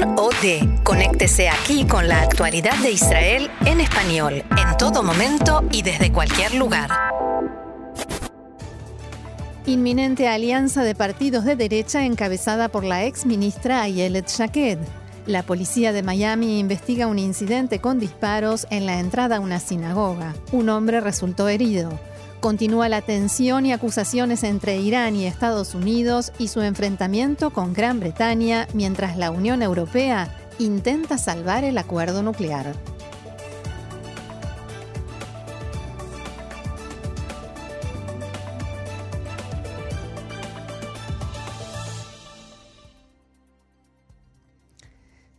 Kan OD. Conéctese aquí con la actualidad de Israel en español, en todo momento y desde cualquier lugar. Inminente alianza de partidos de derecha encabezada por la ex ministra Ayelet Shaked. La policía de Miami investiga un incidente con disparos en la entrada a una sinagoga. Un hombre resultó herido. Continúa la tensión y acusaciones entre Irán y Estados Unidos y su enfrentamiento con Gran Bretaña mientras la Unión Europea intenta salvar el acuerdo nuclear.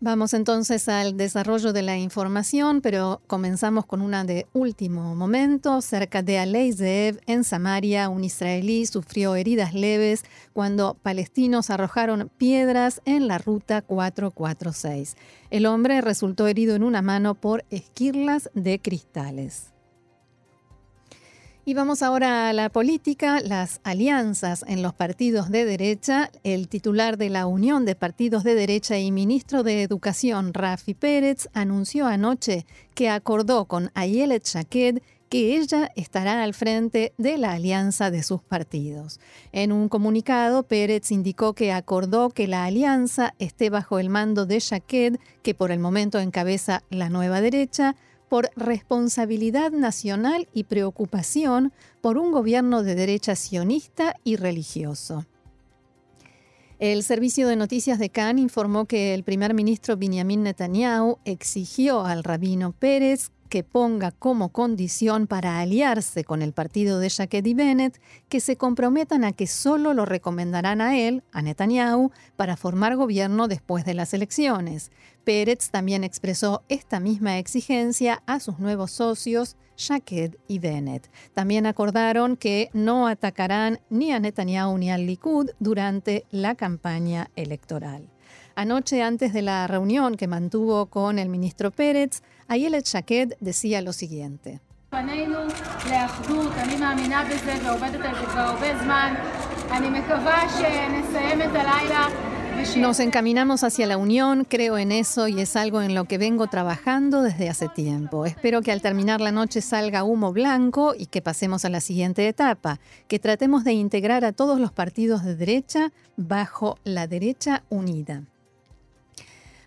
Vamos entonces al desarrollo de la información, pero comenzamos con una de último momento. Cerca de Alei Zeev, en Samaria, un israelí sufrió heridas leves cuando palestinos arrojaron piedras en la ruta 446. El hombre resultó herido en una mano por esquirlas de cristales. Y vamos ahora a la política, las alianzas en los partidos de derecha. El titular de la Unión de Partidos de Derecha y ministro de Educación, Rafi Pérez, anunció anoche que acordó con Ayelet Shaked que ella estará al frente de la alianza de sus partidos. En un comunicado, Pérez indicó que acordó que la alianza esté bajo el mando de Shaked, que por el momento encabeza la nueva derecha, por responsabilidad nacional y preocupación por un gobierno de derecha sionista y religioso. El servicio de noticias de Cannes informó que el primer ministro Benjamin Netanyahu exigió al rabino Pérez que ponga como condición para aliarse con el partido de Jaquet y Bennett que se comprometan a que solo lo recomendarán a él, a Netanyahu, para formar gobierno después de las elecciones. Pérez también expresó esta misma exigencia a sus nuevos socios, Jaquet y Bennett. También acordaron que no atacarán ni a Netanyahu ni al Likud durante la campaña electoral. Anoche, antes de la reunión que mantuvo con el ministro Pérez, Ayelet Shaked decía lo siguiente. Nos encaminamos hacia la unión, creo en eso y es algo en lo que vengo trabajando desde hace tiempo. Espero que al terminar la noche salga humo blanco y que pasemos a la siguiente etapa, que tratemos de integrar a todos los partidos de derecha bajo la derecha unida.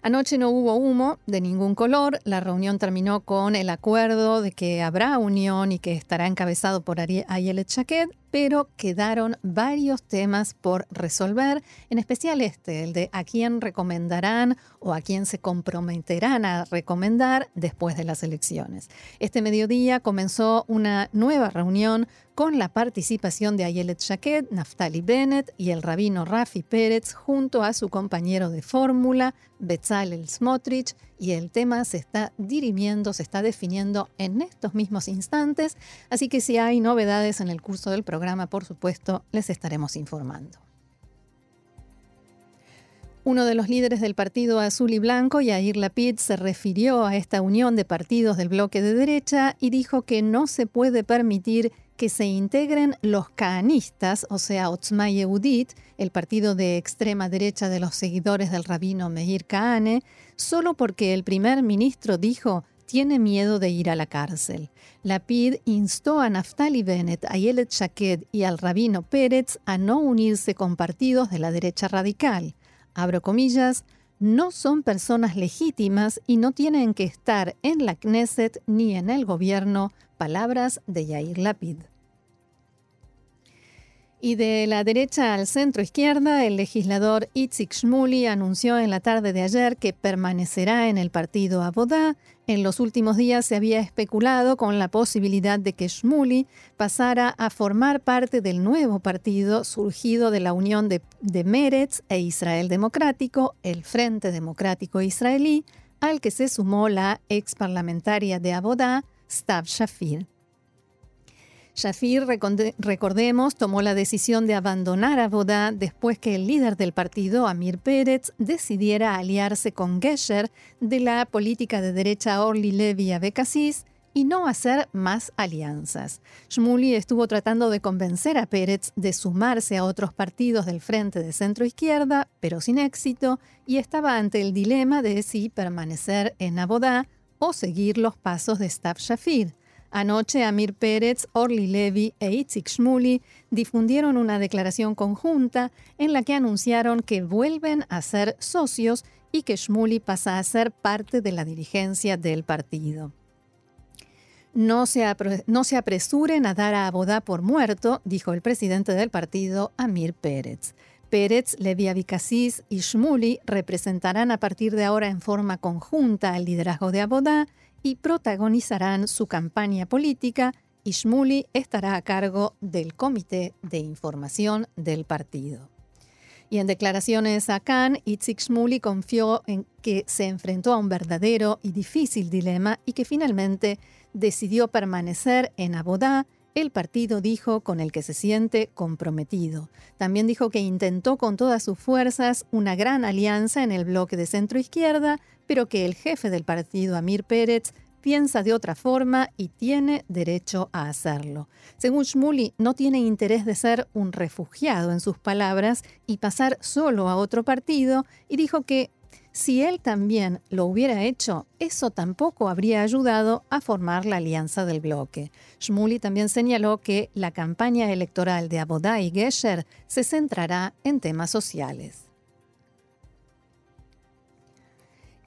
Anoche no hubo humo de ningún color. La reunión terminó con el acuerdo de que habrá unión y que estará encabezado por Ayelet Chaquet, pero quedaron varios temas por resolver, en especial este, el de a quién recomendarán o a quién se comprometerán a recomendar después de las elecciones. Este mediodía comenzó una nueva reunión con la participación de Ayelet Shaked, Naftali Bennett y el rabino Rafi Pérez junto a su compañero de fórmula, Bezalel Smotrich, y el tema se está dirimiendo, se está definiendo en estos mismos instantes, así que si hay novedades en el curso del programa, por supuesto, les estaremos informando. Uno de los líderes del partido azul y blanco, Yair Lapid, se refirió a esta unión de partidos del bloque de derecha y dijo que no se puede permitir que se integren los canistas, o sea, Otzma Yehudit, el partido de extrema derecha de los seguidores del rabino Meir Kahane, solo porque el primer ministro dijo tiene miedo de ir a la cárcel. Lapid instó a Naftali Bennett, a Yelet Shaked y al rabino Pérez a no unirse con partidos de la derecha radical abro comillas, no son personas legítimas y no tienen que estar en la Knesset ni en el gobierno, palabras de Yair Lapid. Y de la derecha al centro izquierda, el legislador Itzik Shmuli anunció en la tarde de ayer que permanecerá en el partido Abodá. En los últimos días se había especulado con la posibilidad de que Shmuli pasara a formar parte del nuevo partido surgido de la unión de, de Meretz e Israel Democrático, el Frente Democrático Israelí, al que se sumó la ex parlamentaria de Abodá, Stav Shafir. Shafir, recordemos, tomó la decisión de abandonar a después que el líder del partido, Amir Pérez, decidiera aliarse con Gesher de la política de derecha Orly Levy Abekassis y no hacer más alianzas. Shmuli estuvo tratando de convencer a Pérez de sumarse a otros partidos del frente de centro izquierda, pero sin éxito, y estaba ante el dilema de si permanecer en Abodá o seguir los pasos de Stav Shafir. Anoche Amir Pérez, Orly Levy e Itzik Shmuli difundieron una declaración conjunta en la que anunciaron que vuelven a ser socios y que Shmuli pasa a ser parte de la dirigencia del partido. No se, no apresuren a dar a Abodá por muerto, dijo el presidente del partido, Amir Pérez. Pérez, Levi Abikasis y Shmuli representarán a partir de ahora en forma conjunta el liderazgo de Abodá y protagonizarán su campaña política y Shmuli estará a cargo del Comité de Información del partido. Y en declaraciones a Khan, Itzik Shmuli confió en que se enfrentó a un verdadero y difícil dilema y que finalmente decidió permanecer en Abodá, el partido dijo con el que se siente comprometido. También dijo que intentó con todas sus fuerzas una gran alianza en el bloque de centro izquierda, pero que el jefe del partido, Amir Pérez, piensa de otra forma y tiene derecho a hacerlo. Según Shmuli, no tiene interés de ser un refugiado en sus palabras y pasar solo a otro partido y dijo que si él también lo hubiera hecho, eso tampoco habría ayudado a formar la alianza del bloque. Shmuli también señaló que la campaña electoral de Abodá y Gesher se centrará en temas sociales.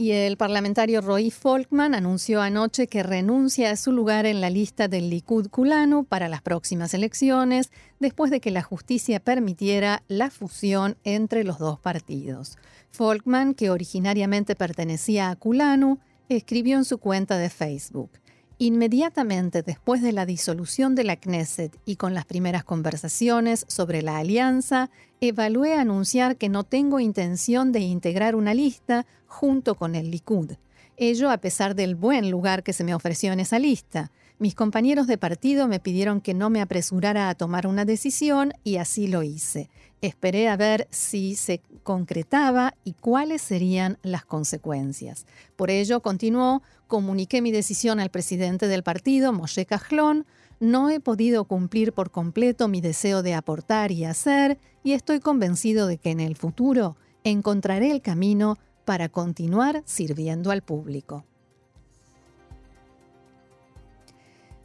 Y el parlamentario Roy Folkman anunció anoche que renuncia a su lugar en la lista del Likud Kulanu para las próximas elecciones, después de que la justicia permitiera la fusión entre los dos partidos. Folkman, que originariamente pertenecía a Kulanu, escribió en su cuenta de Facebook. Inmediatamente después de la disolución de la Knesset y con las primeras conversaciones sobre la alianza, evalué anunciar que no tengo intención de integrar una lista junto con el Likud. Ello a pesar del buen lugar que se me ofreció en esa lista. Mis compañeros de partido me pidieron que no me apresurara a tomar una decisión y así lo hice. Esperé a ver si se concretaba y cuáles serían las consecuencias. Por ello, continuó, comuniqué mi decisión al presidente del partido, Moshe Cajlón, no he podido cumplir por completo mi deseo de aportar y hacer, y estoy convencido de que en el futuro encontraré el camino para continuar sirviendo al público.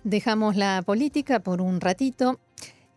Dejamos la política por un ratito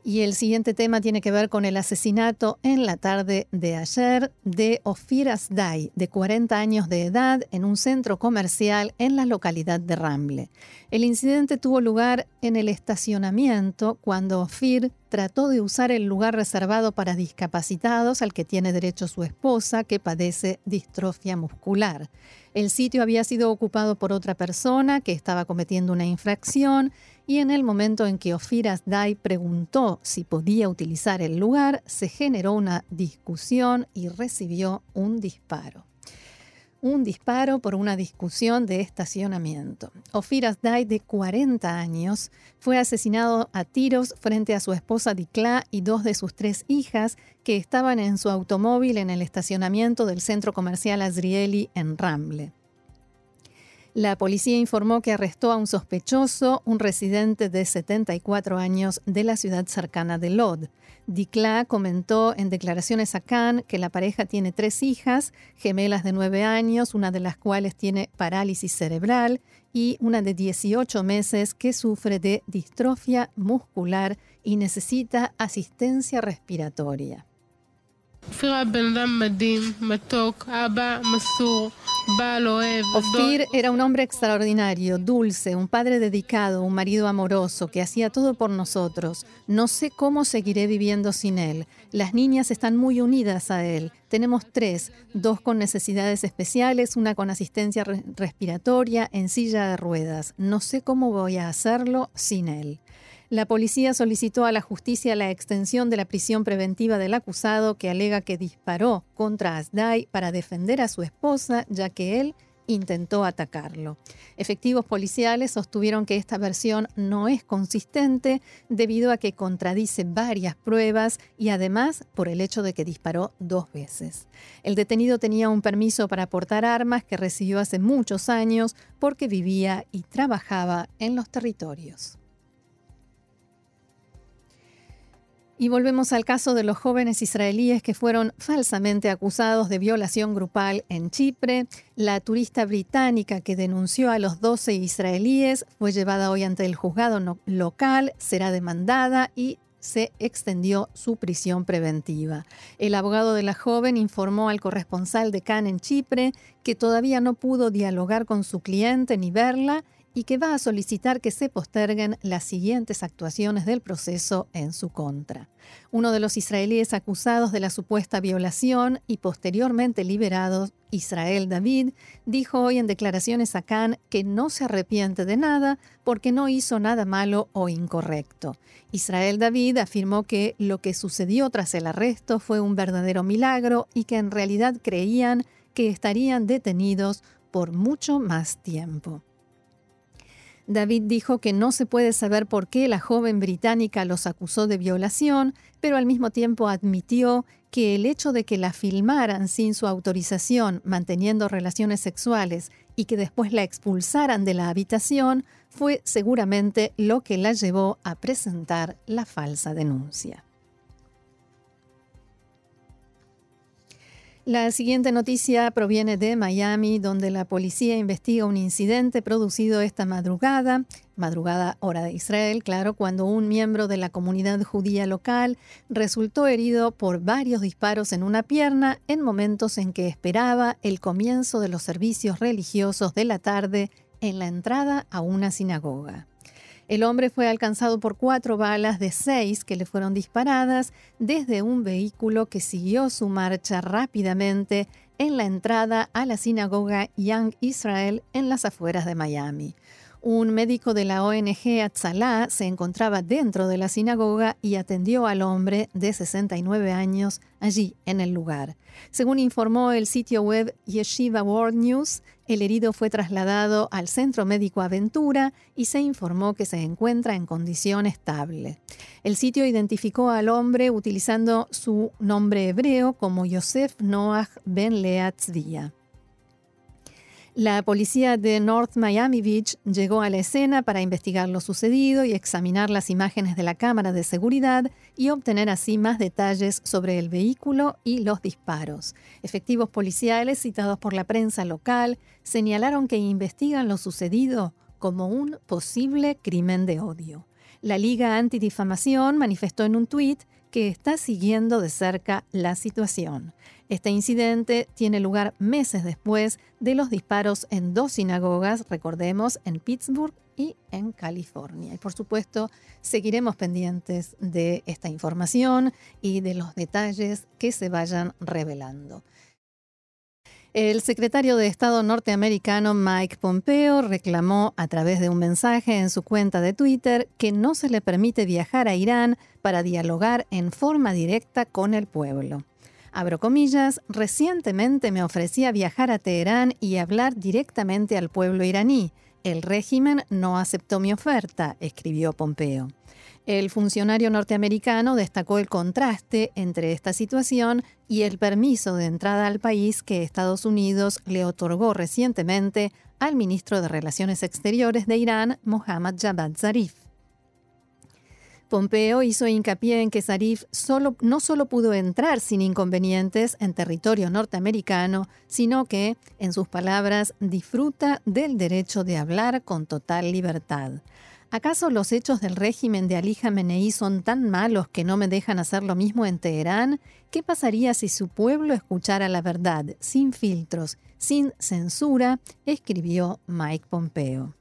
y el siguiente tema tiene que ver con el asesinato en la tarde de ayer de Ofir Asday, de 40 años de edad, en un centro comercial en la localidad de Ramble. El incidente tuvo lugar en el estacionamiento cuando Ofir trató de usar el lugar reservado para discapacitados al que tiene derecho su esposa, que padece distrofia muscular. El sitio había sido ocupado por otra persona que estaba cometiendo una infracción y en el momento en que Ofiras Dai preguntó si podía utilizar el lugar, se generó una discusión y recibió un disparo. Un disparo por una discusión de estacionamiento. Ofiras Dai, de 40 años, fue asesinado a tiros frente a su esposa Dikla y dos de sus tres hijas que estaban en su automóvil en el estacionamiento del centro comercial Azrieli en Ramble. La policía informó que arrestó a un sospechoso, un residente de 74 años de la ciudad cercana de Lod. Dikla comentó en declaraciones a Khan que la pareja tiene tres hijas, gemelas de 9 años, una de las cuales tiene parálisis cerebral, y una de 18 meses que sufre de distrofia muscular y necesita asistencia respiratoria. Ofir era un hombre extraordinario, dulce, un padre dedicado, un marido amoroso que hacía todo por nosotros. No sé cómo seguiré viviendo sin él. Las niñas están muy unidas a él. Tenemos tres, dos con necesidades especiales, una con asistencia respiratoria en silla de ruedas. No sé cómo voy a hacerlo sin él. La policía solicitó a la justicia la extensión de la prisión preventiva del acusado que alega que disparó contra Asday para defender a su esposa, ya que él intentó atacarlo. Efectivos policiales sostuvieron que esta versión no es consistente debido a que contradice varias pruebas y además por el hecho de que disparó dos veces. El detenido tenía un permiso para portar armas que recibió hace muchos años porque vivía y trabajaba en los territorios. Y volvemos al caso de los jóvenes israelíes que fueron falsamente acusados de violación grupal en Chipre. La turista británica que denunció a los 12 israelíes fue llevada hoy ante el juzgado local, será demandada y se extendió su prisión preventiva. El abogado de la joven informó al corresponsal de Cannes en Chipre que todavía no pudo dialogar con su cliente ni verla y que va a solicitar que se posterguen las siguientes actuaciones del proceso en su contra. Uno de los israelíes acusados de la supuesta violación y posteriormente liberado, Israel David, dijo hoy en declaraciones a Cannes que no se arrepiente de nada porque no hizo nada malo o incorrecto. Israel David afirmó que lo que sucedió tras el arresto fue un verdadero milagro y que en realidad creían que estarían detenidos por mucho más tiempo. David dijo que no se puede saber por qué la joven británica los acusó de violación, pero al mismo tiempo admitió que el hecho de que la filmaran sin su autorización manteniendo relaciones sexuales y que después la expulsaran de la habitación fue seguramente lo que la llevó a presentar la falsa denuncia. La siguiente noticia proviene de Miami, donde la policía investiga un incidente producido esta madrugada, madrugada hora de Israel, claro, cuando un miembro de la comunidad judía local resultó herido por varios disparos en una pierna en momentos en que esperaba el comienzo de los servicios religiosos de la tarde en la entrada a una sinagoga. El hombre fue alcanzado por cuatro balas de seis que le fueron disparadas desde un vehículo que siguió su marcha rápidamente en la entrada a la sinagoga Young Israel en las afueras de Miami. Un médico de la ONG Atzalá se encontraba dentro de la sinagoga y atendió al hombre de 69 años allí en el lugar. Según informó el sitio web Yeshiva World News, el herido fue trasladado al Centro Médico Aventura y se informó que se encuentra en condición estable. El sitio identificó al hombre utilizando su nombre hebreo como Yosef Noach Ben Leatzdia. La policía de North Miami Beach llegó a la escena para investigar lo sucedido y examinar las imágenes de la cámara de seguridad y obtener así más detalles sobre el vehículo y los disparos. Efectivos policiales citados por la prensa local señalaron que investigan lo sucedido como un posible crimen de odio. La Liga Antidifamación manifestó en un tuit que está siguiendo de cerca la situación. Este incidente tiene lugar meses después de los disparos en dos sinagogas, recordemos, en Pittsburgh y en California. Y por supuesto, seguiremos pendientes de esta información y de los detalles que se vayan revelando. El secretario de Estado norteamericano Mike Pompeo reclamó a través de un mensaje en su cuenta de Twitter que no se le permite viajar a Irán para dialogar en forma directa con el pueblo. Abro comillas, recientemente me ofrecía viajar a Teherán y hablar directamente al pueblo iraní. El régimen no aceptó mi oferta, escribió Pompeo. El funcionario norteamericano destacó el contraste entre esta situación y el permiso de entrada al país que Estados Unidos le otorgó recientemente al ministro de Relaciones Exteriores de Irán, Mohammad Javad Zarif. Pompeo hizo hincapié en que Zarif no solo pudo entrar sin inconvenientes en territorio norteamericano, sino que, en sus palabras, disfruta del derecho de hablar con total libertad. ¿Acaso los hechos del régimen de Ali Khamenei son tan malos que no me dejan hacer lo mismo en Teherán? ¿Qué pasaría si su pueblo escuchara la verdad, sin filtros, sin censura? escribió Mike Pompeo.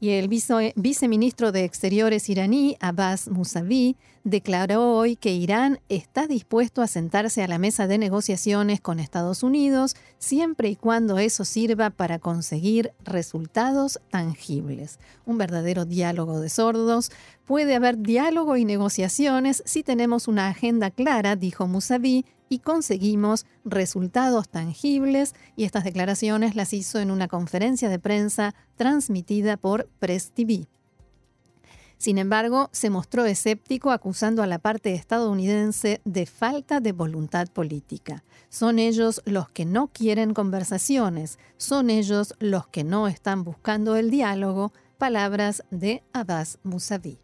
Y el viceministro de Exteriores iraní, Abbas Mousavi, declaró hoy que Irán está dispuesto a sentarse a la mesa de negociaciones con Estados Unidos siempre y cuando eso sirva para conseguir resultados tangibles. Un verdadero diálogo de sordos. Puede haber diálogo y negociaciones si tenemos una agenda clara, dijo Mousavi, y conseguimos resultados tangibles y estas declaraciones las hizo en una conferencia de prensa transmitida por Press TV. Sin embargo, se mostró escéptico acusando a la parte estadounidense de falta de voluntad política. Son ellos los que no quieren conversaciones, son ellos los que no están buscando el diálogo, palabras de Abbas Mousavi.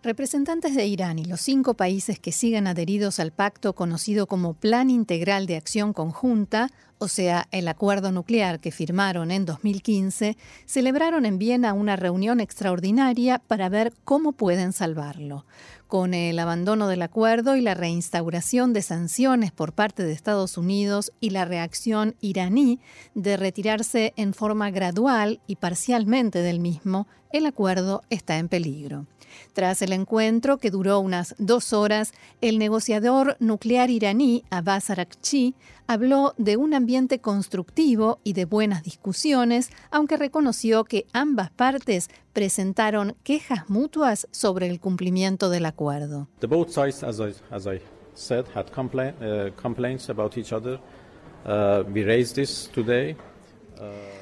Representantes de Irán y los cinco países que siguen adheridos al pacto conocido como Plan Integral de Acción Conjunta, o sea, el acuerdo nuclear que firmaron en 2015, celebraron en Viena una reunión extraordinaria para ver cómo pueden salvarlo. Con el abandono del acuerdo y la reinstauración de sanciones por parte de Estados Unidos y la reacción iraní de retirarse en forma gradual y parcialmente del mismo, el acuerdo está en peligro. Tras el encuentro, que duró unas dos horas, el negociador nuclear iraní Abbas Arakchi habló de un ambiente constructivo y de buenas discusiones, aunque reconoció que ambas partes presentaron quejas mutuas sobre el cumplimiento del acuerdo. both sides, as I, said, had uh, complaints. Uh, today.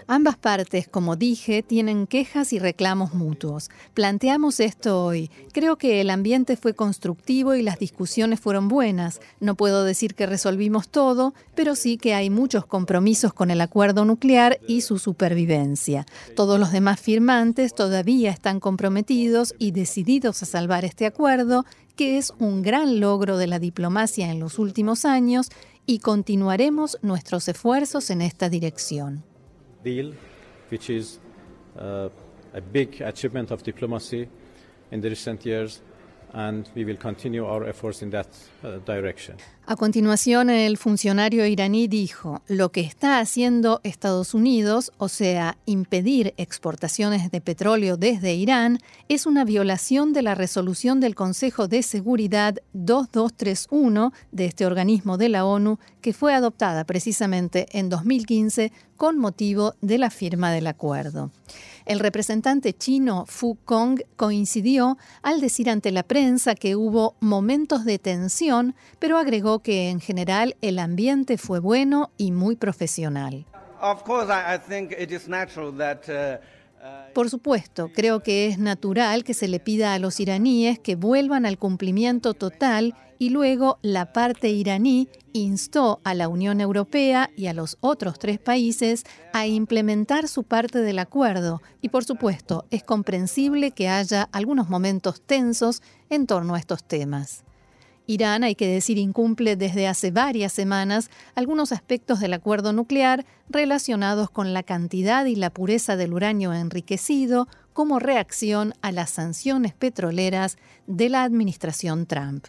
Ambas partes, como dije, tienen quejas y reclamos mutuos. Planteamos esto hoy. Creo que el ambiente fue constructivo y las discusiones fueron buenas. No puedo decir que resolvimos todo, pero sí que hay muchos compromisos con el acuerdo nuclear y su supervivencia. Todos los demás firmantes todavía están comprometidos y decididos a salvar este acuerdo, que es un gran logro de la diplomacia en los últimos años, y continuaremos nuestros esfuerzos en esta dirección. Deal, which is uh, a big achievement of diplomacy in the recent years and we will continue our efforts in that uh, direction. A continuación, el funcionario iraní dijo, lo que está haciendo Estados Unidos, o sea, impedir exportaciones de petróleo desde Irán, es una violación de la resolución del Consejo de Seguridad 2231 de este organismo de la ONU, que fue adoptada precisamente en 2015 con motivo de la firma del acuerdo. El representante chino Fu Kong coincidió al decir ante la prensa que hubo momentos de tensión, pero agregó que en general el ambiente fue bueno y muy profesional. Por supuesto, creo que es natural que se le pida a los iraníes que vuelvan al cumplimiento total y luego la parte iraní instó a la Unión Europea y a los otros tres países a implementar su parte del acuerdo y por supuesto es comprensible que haya algunos momentos tensos en torno a estos temas. Irán, hay que decir, incumple desde hace varias semanas algunos aspectos del acuerdo nuclear relacionados con la cantidad y la pureza del uranio enriquecido como reacción a las sanciones petroleras de la administración Trump.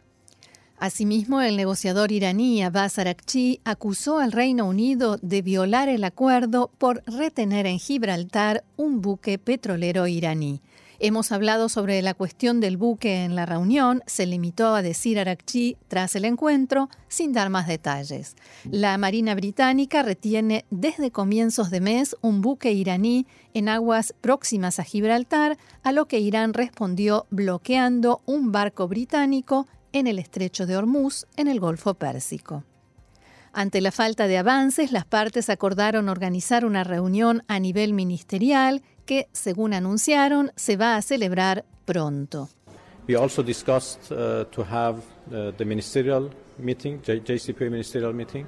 Asimismo, el negociador iraní Abbas Arakchi acusó al Reino Unido de violar el acuerdo por retener en Gibraltar un buque petrolero iraní. Hemos hablado sobre la cuestión del buque en la reunión, se limitó a decir Arakchi tras el encuentro, sin dar más detalles. La Marina Británica retiene desde comienzos de mes un buque iraní en aguas próximas a Gibraltar, a lo que Irán respondió bloqueando un barco británico en el estrecho de Hormuz, en el Golfo Pérsico. Ante la falta de avances, las partes acordaron organizar una reunión a nivel ministerial que, según anunciaron, se va a celebrar pronto. We also discussed uh, to have uh, the ministerial meeting, JCPOA ministerial meeting,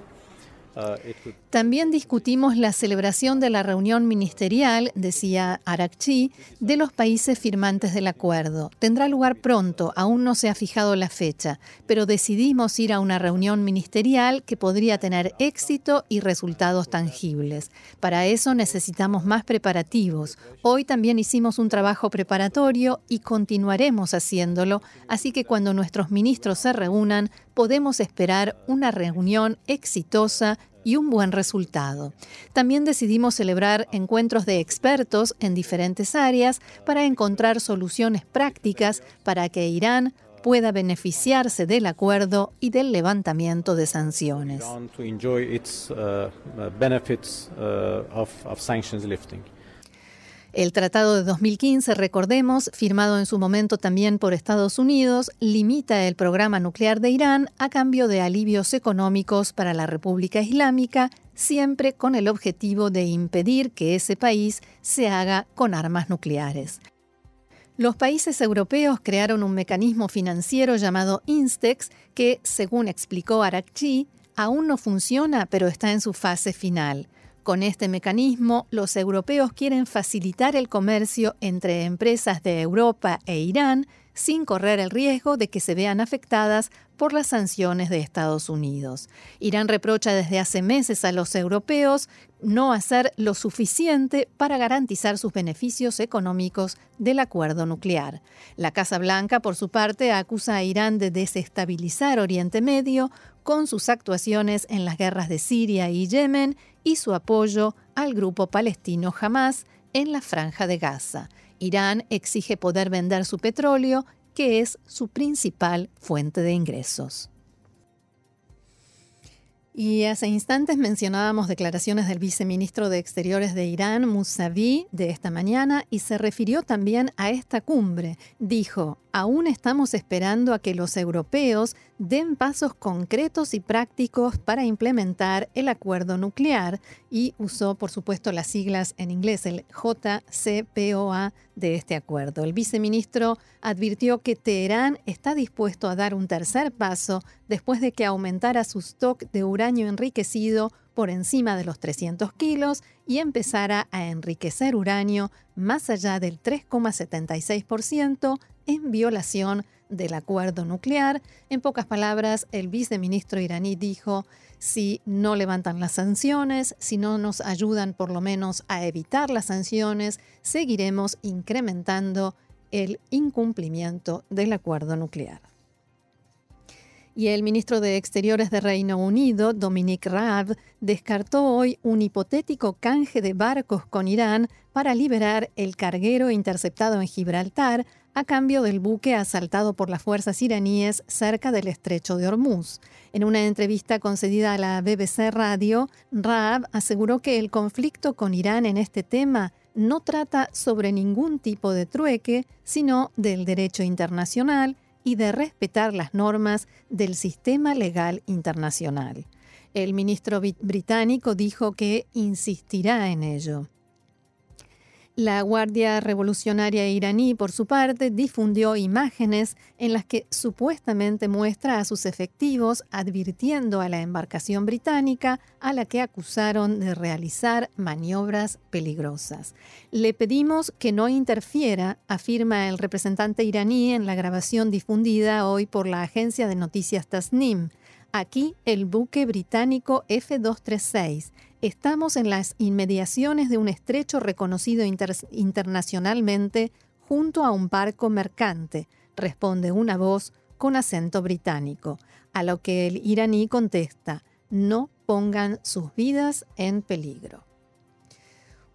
También discutimos la celebración de la reunión ministerial, decía Arakchi, de los países firmantes del acuerdo. Tendrá lugar pronto, aún no se ha fijado la fecha, pero decidimos ir a una reunión ministerial que podría tener éxito y resultados tangibles. Para eso necesitamos más preparativos. Hoy también hicimos un trabajo preparatorio y continuaremos haciéndolo, así que cuando nuestros ministros se reúnan podemos esperar una reunión exitosa y un buen resultado. También decidimos celebrar encuentros de expertos en diferentes áreas para encontrar soluciones prácticas para que Irán pueda beneficiarse del acuerdo y del levantamiento de sanciones. El tratado de 2015, recordemos, firmado en su momento también por Estados Unidos, limita el programa nuclear de Irán a cambio de alivios económicos para la República Islámica, siempre con el objetivo de impedir que ese país se haga con armas nucleares. Los países europeos crearon un mecanismo financiero llamado Instex que, según explicó Arakchi, aún no funciona pero está en su fase final. Con este mecanismo, los europeos quieren facilitar el comercio entre empresas de Europa e Irán sin correr el riesgo de que se vean afectadas por las sanciones de Estados Unidos. Irán reprocha desde hace meses a los europeos no hacer lo suficiente para garantizar sus beneficios económicos del acuerdo nuclear. La Casa Blanca, por su parte, acusa a Irán de desestabilizar Oriente Medio con sus actuaciones en las guerras de Siria y Yemen y su apoyo al grupo palestino Hamas en la franja de Gaza. Irán exige poder vender su petróleo, que es su principal fuente de ingresos. Y hace instantes mencionábamos declaraciones del viceministro de Exteriores de Irán, Mousavi, de esta mañana, y se refirió también a esta cumbre. Dijo, aún estamos esperando a que los europeos den pasos concretos y prácticos para implementar el acuerdo nuclear y usó, por supuesto, las siglas en inglés, el JCPOA de este acuerdo. El viceministro advirtió que Teherán está dispuesto a dar un tercer paso después de que aumentara su stock de uranio enriquecido por encima de los 300 kilos y empezara a enriquecer uranio más allá del 3,76% en violación del acuerdo nuclear. En pocas palabras, el viceministro iraní dijo, si no levantan las sanciones, si no nos ayudan por lo menos a evitar las sanciones, seguiremos incrementando el incumplimiento del acuerdo nuclear. Y el ministro de Exteriores de Reino Unido, Dominic Raab, descartó hoy un hipotético canje de barcos con Irán para liberar el carguero interceptado en Gibraltar a cambio del buque asaltado por las fuerzas iraníes cerca del estrecho de Hormuz. En una entrevista concedida a la BBC Radio, Raab aseguró que el conflicto con Irán en este tema no trata sobre ningún tipo de trueque, sino del derecho internacional y de respetar las normas del sistema legal internacional. El ministro británico dijo que insistirá en ello. La Guardia Revolucionaria iraní, por su parte, difundió imágenes en las que supuestamente muestra a sus efectivos advirtiendo a la embarcación británica a la que acusaron de realizar maniobras peligrosas. Le pedimos que no interfiera, afirma el representante iraní en la grabación difundida hoy por la agencia de noticias Tasnim. Aquí el buque británico F-236 Estamos en las inmediaciones de un estrecho reconocido internacionalmente junto a un barco mercante, responde una voz con acento británico, a lo que el iraní contesta, no pongan sus vidas en peligro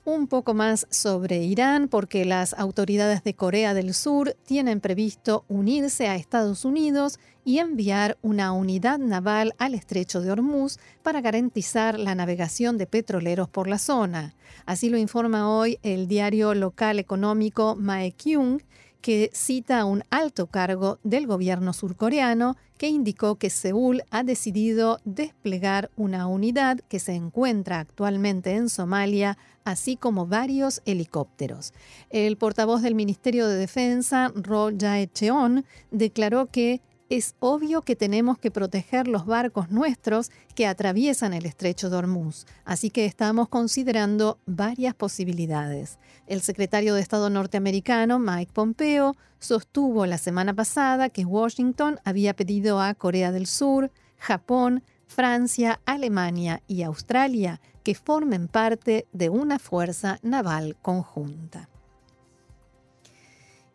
un poco más sobre Irán porque las autoridades de Corea del Sur tienen previsto unirse a Estados Unidos y enviar una unidad naval al estrecho de Hormuz para garantizar la navegación de petroleros por la zona. Así lo informa hoy el diario local económico Maekyung, que cita a un alto cargo del gobierno surcoreano que indicó que Seúl ha decidido desplegar una unidad que se encuentra actualmente en Somalia, así como varios helicópteros. El portavoz del Ministerio de Defensa, Ro Jae-cheon, declaró que es obvio que tenemos que proteger los barcos nuestros que atraviesan el estrecho de Hormuz, así que estamos considerando varias posibilidades. El secretario de Estado norteamericano, Mike Pompeo, sostuvo la semana pasada que Washington había pedido a Corea del Sur, Japón, Francia, Alemania y Australia que formen parte de una fuerza naval conjunta.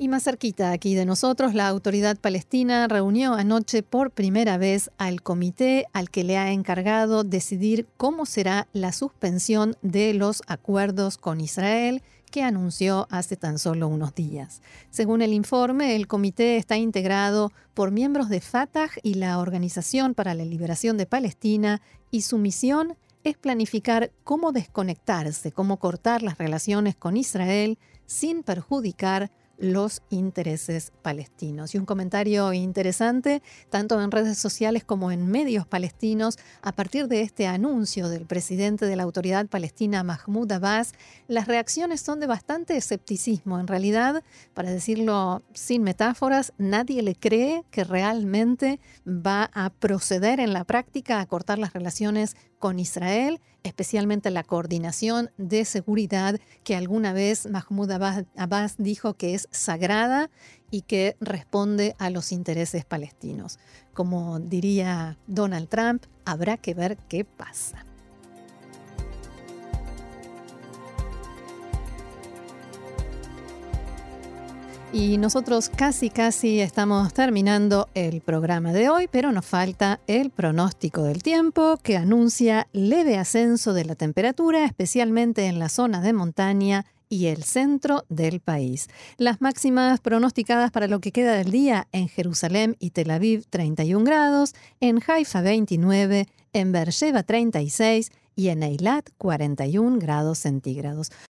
Y más cerquita aquí de nosotros, la autoridad palestina reunió anoche por primera vez al comité al que le ha encargado decidir cómo será la suspensión de los acuerdos con Israel que anunció hace tan solo unos días. Según el informe, el comité está integrado por miembros de Fatah y la Organización para la Liberación de Palestina y su misión es planificar cómo desconectarse, cómo cortar las relaciones con Israel sin perjudicar los intereses palestinos. Y un comentario interesante, tanto en redes sociales como en medios palestinos, a partir de este anuncio del presidente de la autoridad palestina Mahmoud Abbas, las reacciones son de bastante escepticismo. En realidad, para decirlo sin metáforas, nadie le cree que realmente va a proceder en la práctica a cortar las relaciones con Israel, especialmente la coordinación de seguridad que alguna vez Mahmoud Abbas, dijo que es sagrada y que responde a los intereses palestinos. Como diría Donald Trump, habrá que ver qué pasa. Y nosotros casi, casi estamos terminando el programa de hoy, pero nos falta el pronóstico del tiempo que anuncia leve ascenso de la temperatura, especialmente en la zona de montaña y el centro del país. Las máximas pronosticadas para lo que queda del día en Jerusalén y Tel Aviv 31 grados, en Haifa 29, en Beersheba 36 y en Eilat 41 grados centígrados.